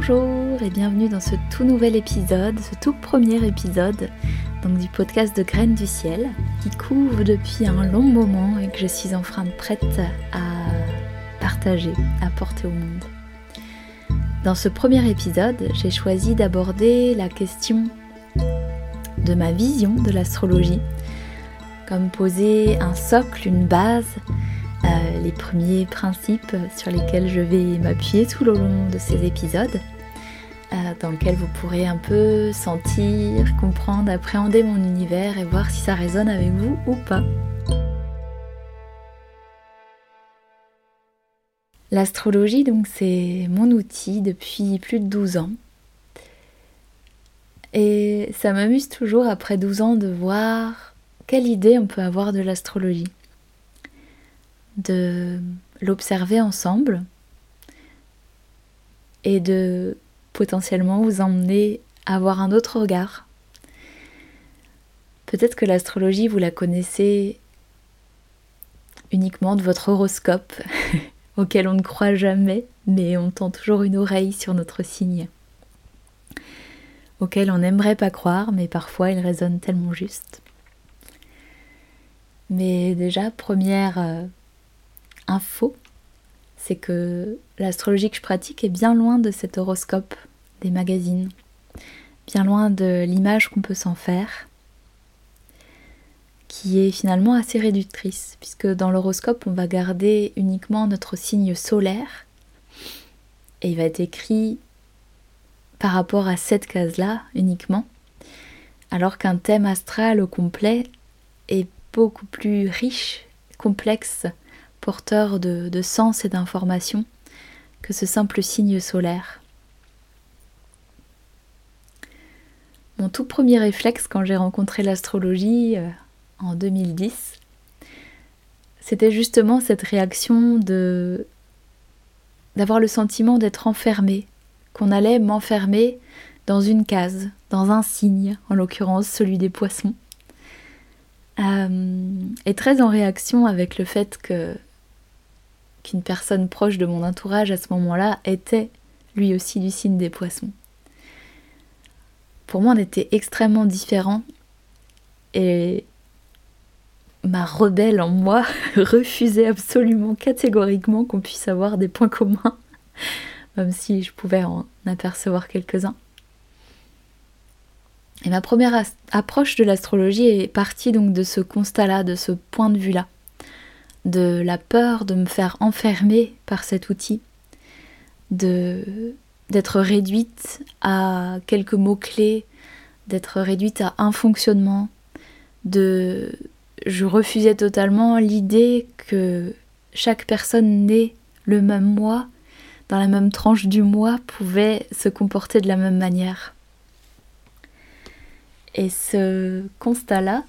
Bonjour et bienvenue dans ce tout nouvel épisode, ce tout premier épisode donc du podcast de Graines du ciel qui couvre depuis un long moment et que je suis enfin prête à partager, à porter au monde. Dans ce premier épisode, j'ai choisi d'aborder la question de ma vision de l'astrologie, comme poser un socle, une base euh, les premiers principes sur lesquels je vais m'appuyer tout le long de ces épisodes, dans lesquels vous pourrez un peu sentir, comprendre, appréhender mon univers et voir si ça résonne avec vous ou pas. L'astrologie, donc, c'est mon outil depuis plus de 12 ans. Et ça m'amuse toujours après 12 ans de voir quelle idée on peut avoir de l'astrologie de l'observer ensemble et de potentiellement vous emmener à avoir un autre regard. Peut-être que l'astrologie, vous la connaissez uniquement de votre horoscope, auquel on ne croit jamais, mais on tend toujours une oreille sur notre signe, auquel on n'aimerait pas croire, mais parfois il résonne tellement juste. Mais déjà, première euh, info, c'est que l'astrologie que je pratique est bien loin de cet horoscope des magazines, bien loin de l'image qu'on peut s'en faire, qui est finalement assez réductrice, puisque dans l'horoscope, on va garder uniquement notre signe solaire, et il va être écrit par rapport à cette case-là uniquement, alors qu'un thème astral au complet est beaucoup plus riche, complexe porteur de, sens et d'information que ce simple signe solaire. Mon tout premier réflexe quand j'ai rencontré l'astrologie euh, en 2010, c'était justement cette réaction de d'avoir le sentiment d'être enfermé, qu'on allait m'enfermer dans une case, dans un signe, en l'occurrence celui des poissons. Euh, et très en réaction avec le fait qu'une personne proche de mon entourage à ce moment-là était lui aussi du signe des poissons. Pour moi, on était extrêmement différents et ma rebelle en moi refusait absolument catégoriquement qu'on puisse avoir des points communs, même si je pouvais en apercevoir quelques-uns. Et ma première approche de l'astrologie est partie donc de ce constat-là, de ce point de vue-là de la peur de me faire enfermer par cet outil, de d'être réduite à quelques mots-clés, d'être réduite à un fonctionnement, de je refusais totalement l'idée que chaque personne née le même mois, dans la même tranche du mois, pouvait se comporter de la même manière. Et ce constat-là,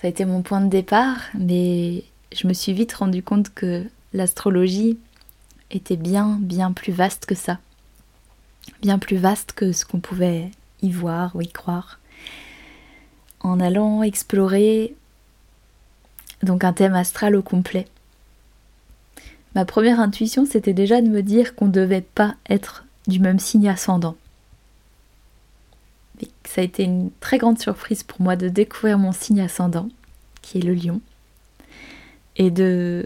ça a été mon point de départ, mais je me suis vite rendu compte que l'astrologie était bien, bien plus vaste que ça. Bien plus vaste que ce qu'on pouvait y voir ou y croire. En allant explorer donc un thème astral au complet. Ma première intuition, c'était déjà de me dire qu'on ne devait pas être du même signe ascendant. ça a été une très grande surprise pour moi de découvrir mon signe ascendant, qui est le lion et de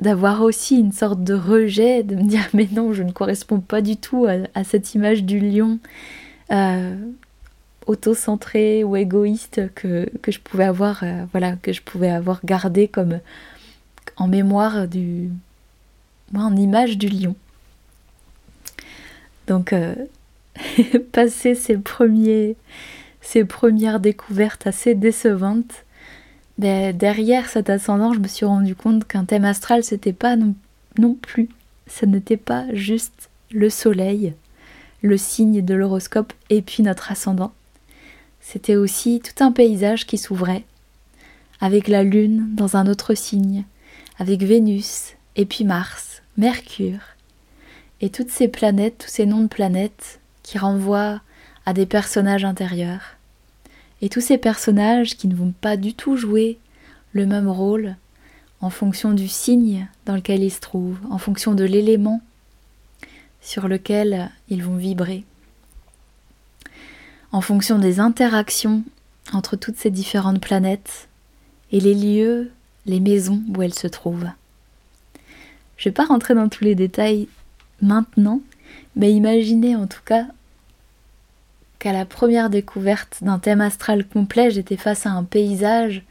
d'avoir aussi une sorte de rejet, de me dire mais non, je ne corresponds pas du tout à, cette image du lion euh, auto-centré ou égoïste que, je pouvais avoir, euh, voilà, que je pouvais avoir gardé comme en mémoire du, en image du lion. Donc, euh, passer ces premiers, ces premières découvertes assez décevantes, derrière cet ascendant, je me suis rendu compte qu'un thème astral, c'était pas non, non plus, ça n'était pas juste le soleil, le signe de l'horoscope et puis notre ascendant. C'était aussi tout un paysage qui s'ouvrait, avec la Lune dans un autre signe, avec Vénus, et puis Mars, Mercure, et toutes ces planètes, tous ces noms de planètes qui renvoient à des personnages intérieurs. Et tous ces personnages qui ne vont pas du tout jouer le même rôle en fonction du signe dans lequel ils se trouvent, en fonction de l'élément sur lequel ils vont vibrer. En fonction des interactions entre toutes ces différentes planètes et les lieux, les maisons où elles se trouvent. Je ne vais pas rentrer dans tous les détails maintenant, mais imaginez en tout cas la première découverte d'un thème astral complet, j'étais face à un paysage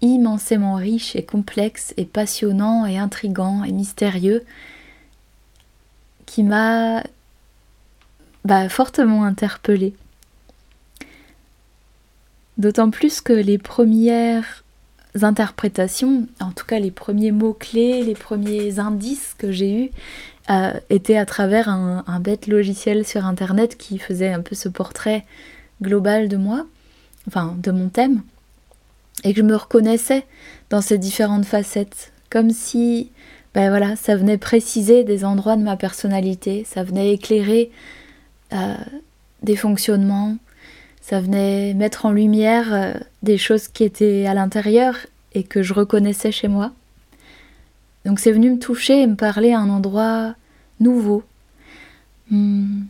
immensément riche et complexe et passionnant et intrigant et mystérieux qui m'a bah, fortement interpellée. D'autant plus que les premières interprétations, en tout cas les premiers mots-clés, les premiers indices que j'ai eus, étaient à travers un, un, bête logiciel sur Internet qui faisait un peu ce portrait global de moi, enfin de mon thème, et que je me reconnaissais dans ces différentes facettes, comme si ben voilà, ça venait préciser des endroits de ma personnalité, ça venait éclairer euh, des fonctionnements, ça venait mettre en lumière euh, des choses qui étaient à l'intérieur et que je reconnaissais chez moi. Donc c'est venu me toucher et me parler à un endroit nouveau hmm,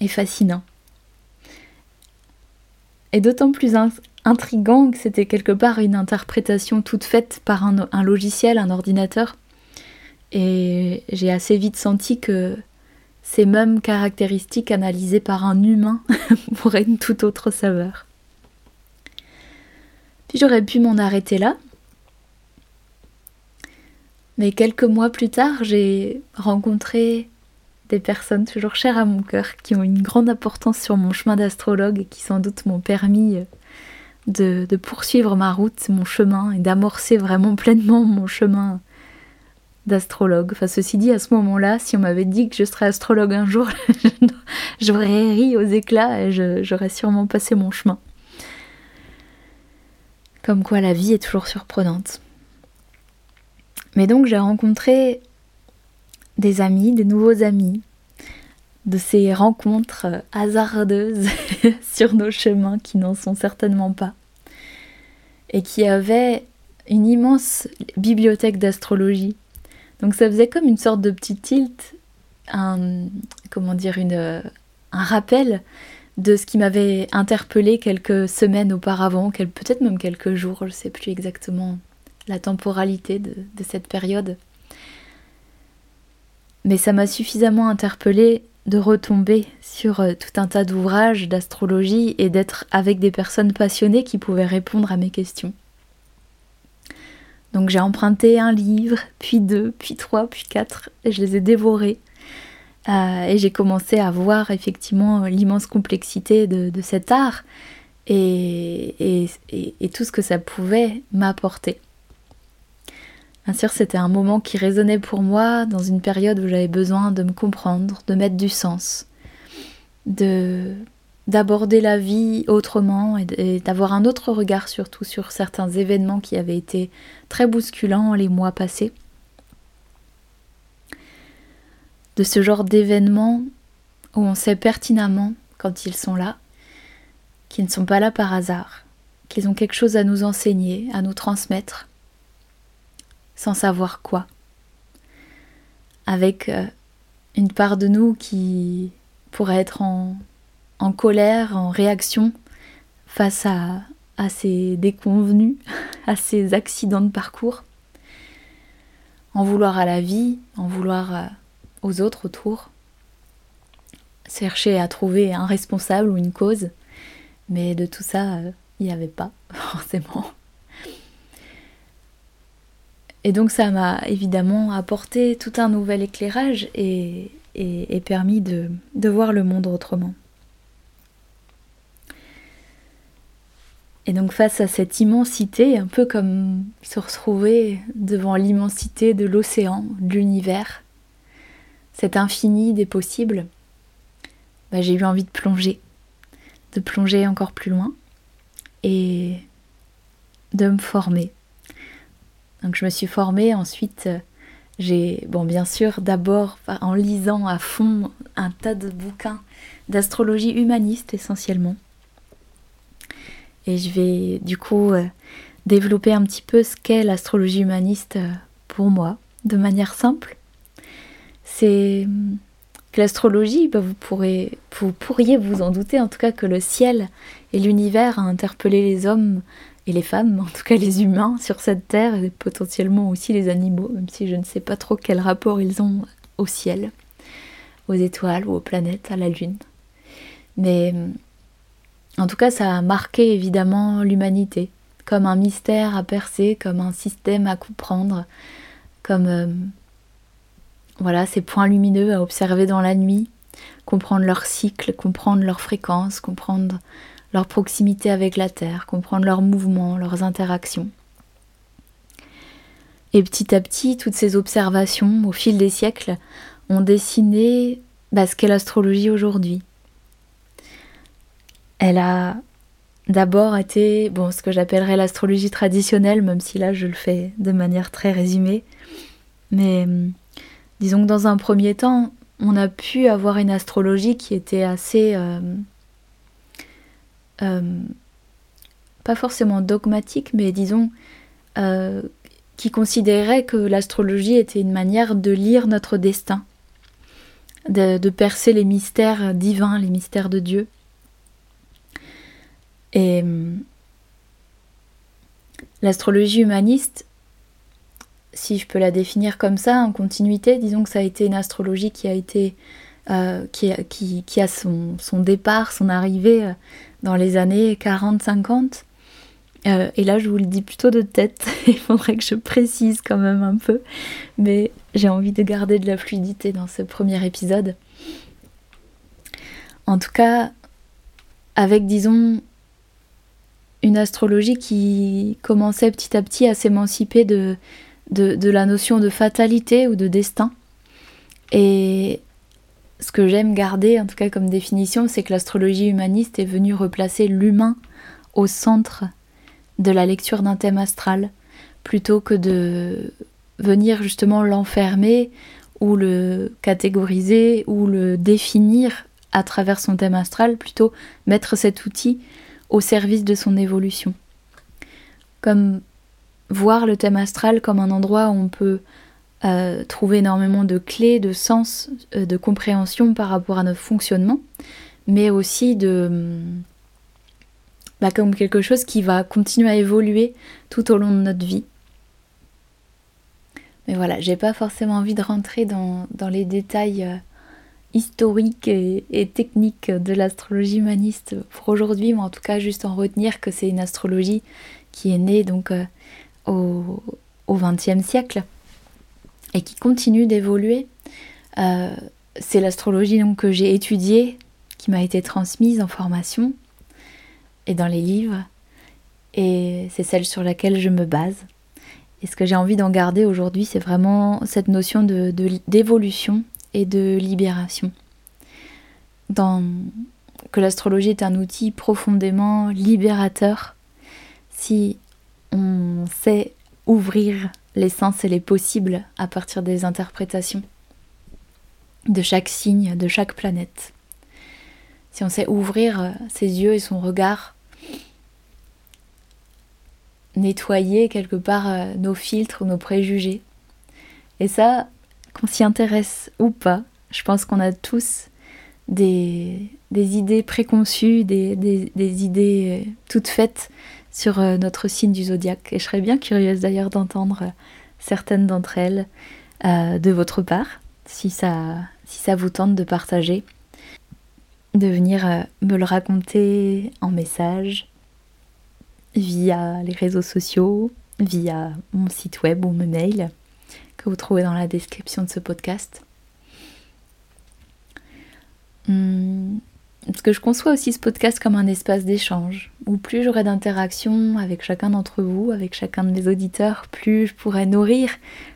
et fascinant. Et d'autant plus intrigant que c'était quelque part une interprétation toute faite par un logiciel, un ordinateur. Et j'ai assez vite senti que ces mêmes caractéristiques analysées par un humain auraient une toute autre saveur. Puis j'aurais pu m'en arrêter là. Mais quelques mois plus tard, j'ai rencontré des personnes toujours chères à mon cœur qui ont une grande importance sur mon chemin d'astrologue et qui sans doute m'ont permis de, de, poursuivre ma route, mon chemin et d'amorcer vraiment pleinement mon chemin d'astrologue. Enfin, ceci dit, à ce moment-là, si on m'avait dit que je serais astrologue un jour, j'aurais ri aux éclats et j'aurais sûrement passé mon chemin. Comme quoi la vie est toujours surprenante. Mais donc j'ai rencontré des amis, des nouveaux amis, de ces rencontres hasardeuses sur nos chemins qui n'en sont certainement pas, et qui avaient une immense bibliothèque d'astrologie. Donc ça faisait comme une sorte de petit tilt, un, comment dire, un rappel de ce qui m'avait interpellé quelques semaines auparavant, peut-être même quelques jours, je ne sais plus exactement la temporalité de, cette période. Mais ça m'a suffisamment interpellé de retomber sur euh, tout un tas d'ouvrages d'astrologie et d'être avec des personnes passionnées qui pouvaient répondre à mes questions. Donc j'ai emprunté un livre, puis deux, puis trois, puis quatre, et je les ai dévorés. Euh, et j'ai commencé à voir effectivement l'immense complexité de, cet art et, tout ce que ça pouvait m'apporter. Bien sûr, c'était un moment qui résonnait pour moi dans une période où j'avais besoin de me comprendre, de mettre du sens, de d'aborder la vie autrement et d'avoir un autre regard surtout sur certains événements qui avaient été très bousculants les mois passés. De ce genre d'événements où on sait pertinemment, quand ils sont là, qu'ils ne sont pas là par hasard, qu'ils ont quelque chose à nous enseigner, à nous transmettre, sans savoir quoi. Avec euh, une part de nous qui pourrait être en colère, en réaction face à, à ces déconvenus, à ces accidents de parcours, en vouloir à la vie, en vouloir euh, aux autres autour, chercher à trouver un responsable ou une cause, mais de tout ça, euh, il n'y avait pas forcément. Et donc ça m'a évidemment apporté tout un nouvel éclairage et, permis de, de voir le monde autrement. Et donc face à cette immensité, un peu comme se retrouver devant l'immensité de l'océan, de l'univers, cet infini des possibles, bah, j'ai eu envie de plonger, de plonger encore plus loin et de me former. Donc je me suis formée, ensuite j'ai, bon bien sûr, d'abord en lisant à fond un tas de bouquins d'astrologie humaniste essentiellement et je vais du coup euh, développer un petit peu ce qu'est l'astrologie humaniste euh, pour moi, de manière simple. c'est que l'astrologie, bah, vous, pourrez, vous pourriez vous en douter en tout cas que le ciel et l'univers a interpellé les hommes les femmes, en tout cas les humains sur cette terre et potentiellement aussi les animaux, même si je ne sais pas trop quel rapport ils ont au ciel, aux étoiles ou aux planètes, à la lune. Mais en tout cas, ça a marqué évidemment l'humanité, comme un mystère à percer, comme un système à comprendre, comme euh, voilà ces points lumineux à observer dans la nuit, comprendre leur cycle, comprendre leur fréquence, comprendre leur proximité avec la Terre, comprendre leurs mouvements, leurs interactions. Et petit à petit, toutes ces observations, au fil des siècles, ont dessiné bah, ce qu'est l'astrologie aujourd'hui. Elle a d'abord été bon, ce que j'appellerais l'astrologie traditionnelle, même si là je le fais de manière très résumée. Mais hum, disons que dans un premier temps, on a pu avoir une astrologie qui était assez... Euh, euh, pas forcément dogmatique, mais disons, euh, qui considérait que l'astrologie était une manière de lire notre destin, de, percer les mystères divins, les mystères de Dieu. Et l'astrologie humaniste, si je peux la définir comme ça, en continuité, disons que ça a été une astrologie qui a été euh, qui, a son, départ, son arrivée dans les années 40-50. Euh, et là, je vous le dis plutôt de tête, il faudrait que je précise quand même un peu, mais j'ai envie de garder de la fluidité dans ce premier épisode. En tout cas, avec, disons, une astrologie qui commençait petit à petit à s'émanciper de, la notion de fatalité ou de destin. Et ce que j'aime garder, en tout cas comme définition, c'est que l'astrologie humaniste est venue replacer l'humain au centre de la lecture d'un thème astral, plutôt que de venir justement l'enfermer ou le catégoriser ou le définir à travers son thème astral, plutôt mettre cet outil au service de son évolution. Comme voir le thème astral comme un endroit où on peut euh, trouver énormément de clés, de sens, euh, de compréhension par rapport à notre fonctionnement, mais aussi de bah, comme quelque chose qui va continuer à évoluer tout au long de notre vie. Mais voilà, j'ai pas forcément envie de rentrer dans, les détails euh, historiques et, techniques de l'astrologie humaniste pour aujourd'hui, mais en tout cas juste en retenir que c'est une astrologie qui est née donc au XXe siècle et qui continue d'évoluer. Euh, c'est l'astrologie donc que j'ai étudiée, qui m'a été transmise en formation et dans les livres, et c'est celle sur laquelle je me base. Et ce que j'ai envie d'en garder aujourd'hui, c'est vraiment cette notion de, d'évolution et de libération. Dans, que l'astrologie est un outil profondément libérateur si on sait ouvrir l'essence et les possibles à partir des interprétations de chaque signe, de chaque planète. Si on sait ouvrir euh, ses yeux et son regard, nettoyer quelque part euh, nos filtres, nos préjugés. Et ça, qu'on s'y intéresse ou pas, je pense qu'on a tous des, idées préconçues, des, des idées euh, toutes faites sur euh, notre signe du zodiaque. Et je serais bien curieuse d'ailleurs d'entendre euh, certaines d'entre elles euh, de votre part, si ça, vous tente de partager, de venir me le raconter en message, via les réseaux sociaux, via mon site web ou mes mails que vous trouvez dans la description de ce podcast. Hmm, parce que je conçois aussi ce podcast comme un espace d'échange, où plus j'aurai d'interactions avec chacun d'entre vous, avec chacun de mes auditeurs, plus je pourrai nourrir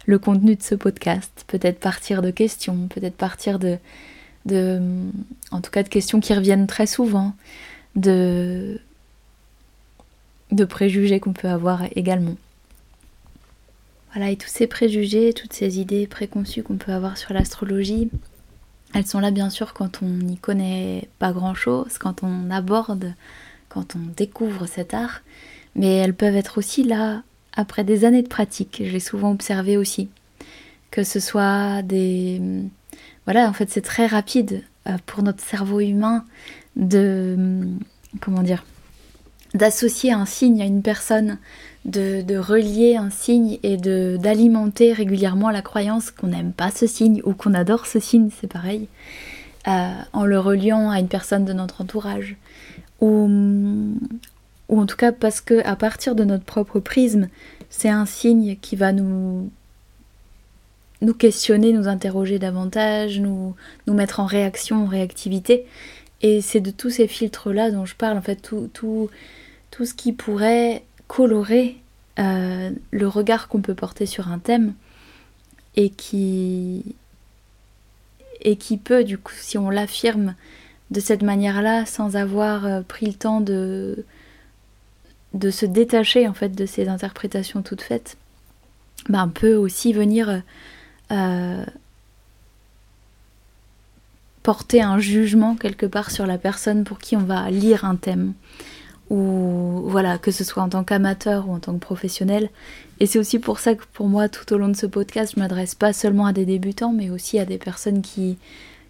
le contenu de ce podcast. Peut-être partir de questions, peut-être partir de, en tout cas de questions qui reviennent très souvent, de, de préjugés qu'on peut avoir également. Voilà, et tous ces préjugés, toutes ces idées préconçues qu'on peut avoir sur l'astrologie, elles sont là bien sûr quand on n'y connaît pas grand-chose, quand on aborde, quand on découvre cet art, mais elles peuvent être aussi là après des années de pratique. J'ai souvent observé aussi que ce soit des... Voilà, en fait c'est très rapide euh, pour notre cerveau humain de... Comment dire D'associer un signe à une personne, de, relier un signe et d'alimenter régulièrement la croyance qu'on n'aime pas ce signe ou qu'on adore ce signe, c'est pareil, euh, en le reliant à une personne de notre entourage. Ou, ou en tout cas parce que à partir de notre propre prisme, c'est un signe qui va nous nous questionner, nous interroger davantage, nous, nous mettre en réaction, en réactivité. Et c'est de tous ces filtres-là dont je parle, en fait, tout, tout, tout ce qui pourrait colorer euh, le regard qu'on peut porter sur un thème et qui, et qui peut, du coup, si on l'affirme de cette manière-là, sans avoir euh, pris le temps de, de se détacher en fait de ces interprétations toutes faites, ben, peut aussi venir euh, porter un jugement quelque part sur la personne pour qui on va lire un thème. Ou voilà, que ce soit en tant qu'amateur ou en tant que professionnel. Et c'est aussi pour ça que pour moi, tout au long de ce podcast, je m'adresse pas seulement à des débutants, mais aussi à des personnes qui,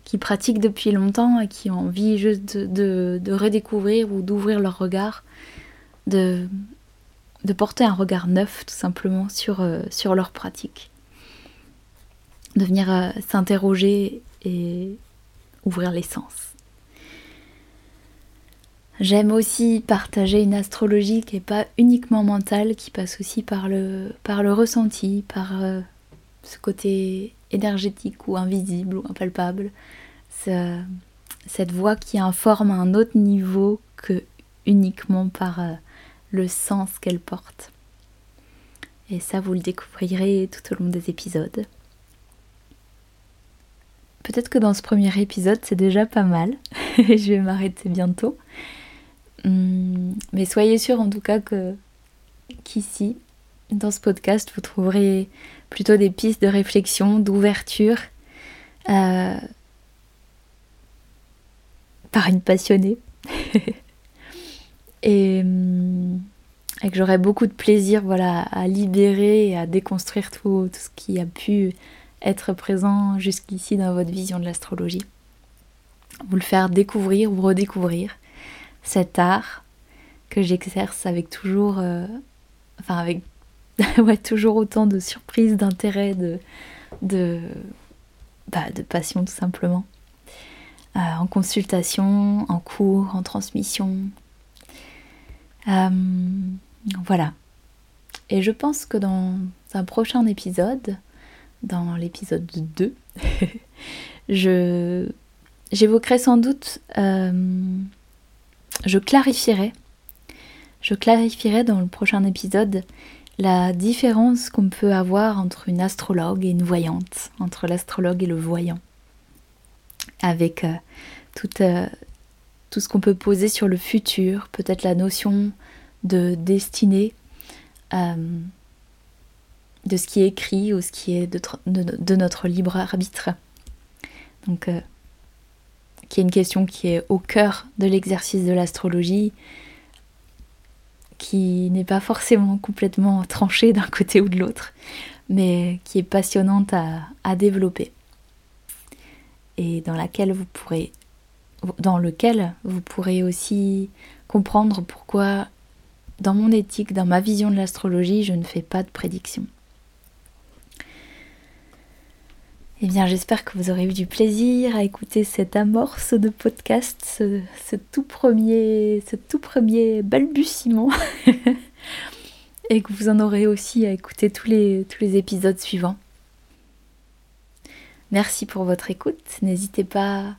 qui pratiquent depuis longtemps et qui ont envie juste de, redécouvrir ou d'ouvrir leur regard de, de porter un regard neuf tout simplement sur, euh, sur leur pratique. De venir euh, s'interroger et ouvrir les sens. J'aime aussi partager une astrologie qui n'est pas uniquement mentale, qui passe aussi par le, par le ressenti, par euh, ce côté énergétique ou invisible ou impalpable. cette voix qui informe à un autre niveau que uniquement par le sens qu'elle porte. Et ça, vous le découvrirez tout au long des épisodes. Peut-être que dans ce premier épisode, c'est déjà pas mal. je vais m'arrêter bientôt. Hum, mais soyez sûr en tout cas que qu'ici, dans ce podcast, vous trouverez plutôt des pistes de réflexion, d'ouverture euh, par une passionnée. Hum, et, que j'aurai beaucoup de plaisir voilà, à libérer et à déconstruire tout, tout ce qui a pu être présent jusqu'ici dans votre vision de l'astrologie. Vous le faire découvrir ou redécouvrir cet art que j'exerce avec toujours, euh, enfin avec ouais, toujours autant de surprises, d'intérêt, de, de, bah, de passion tout simplement. Euh, en consultation, en cours, en transmission, euh, voilà. Et je pense que dans un prochain épisode, dans l'épisode 2, je j'évoquerai sans doute, euh, je clarifierai, je clarifierai dans le prochain épisode la différence qu'on peut avoir entre une astrologue et une voyante, entre l'astrologue et le voyant, avec euh, toute, tout ce qu'on peut poser sur le futur, peut-être la notion de destinée, euh, de ce qui est écrit ou ce qui est de, notre libre arbitre. Donc, euh, qui est une question qui est au cœur de l'exercice de l'astrologie, qui n'est pas forcément complètement tranchée d'un côté ou de l'autre, mais qui est passionnante à, développer et dans laquelle vous pourrez dans lequel vous pourrez aussi comprendre pourquoi dans mon éthique, dans ma vision de l'astrologie, je ne fais pas de prédiction. Eh bien, j'espère que vous aurez eu du plaisir à écouter cette amorce de podcast, ce, tout, premier, ce tout premier balbutiement. et que vous en aurez aussi à écouter tous les, tous les épisodes suivants. Merci pour votre écoute. N'hésitez pas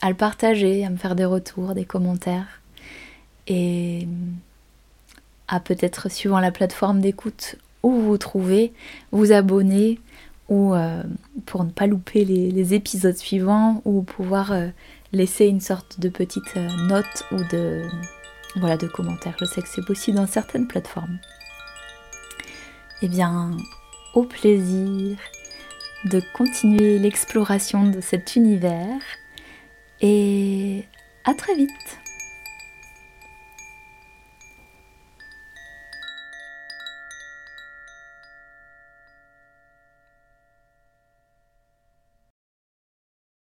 à le partager, à me faire des retours, des commentaires. Et à peut-être, suivant la plateforme d'écoute où vous vous trouvez, vous abonner ou euh, pour ne pas louper les, épisodes suivants ou pouvoir euh, laisser une sorte de petite euh, note ou de, voilà, de commentaire. Je sais que c'est possible dans certaines plateformes. Eh bien, au plaisir de continuer l'exploration de cet univers et à très vite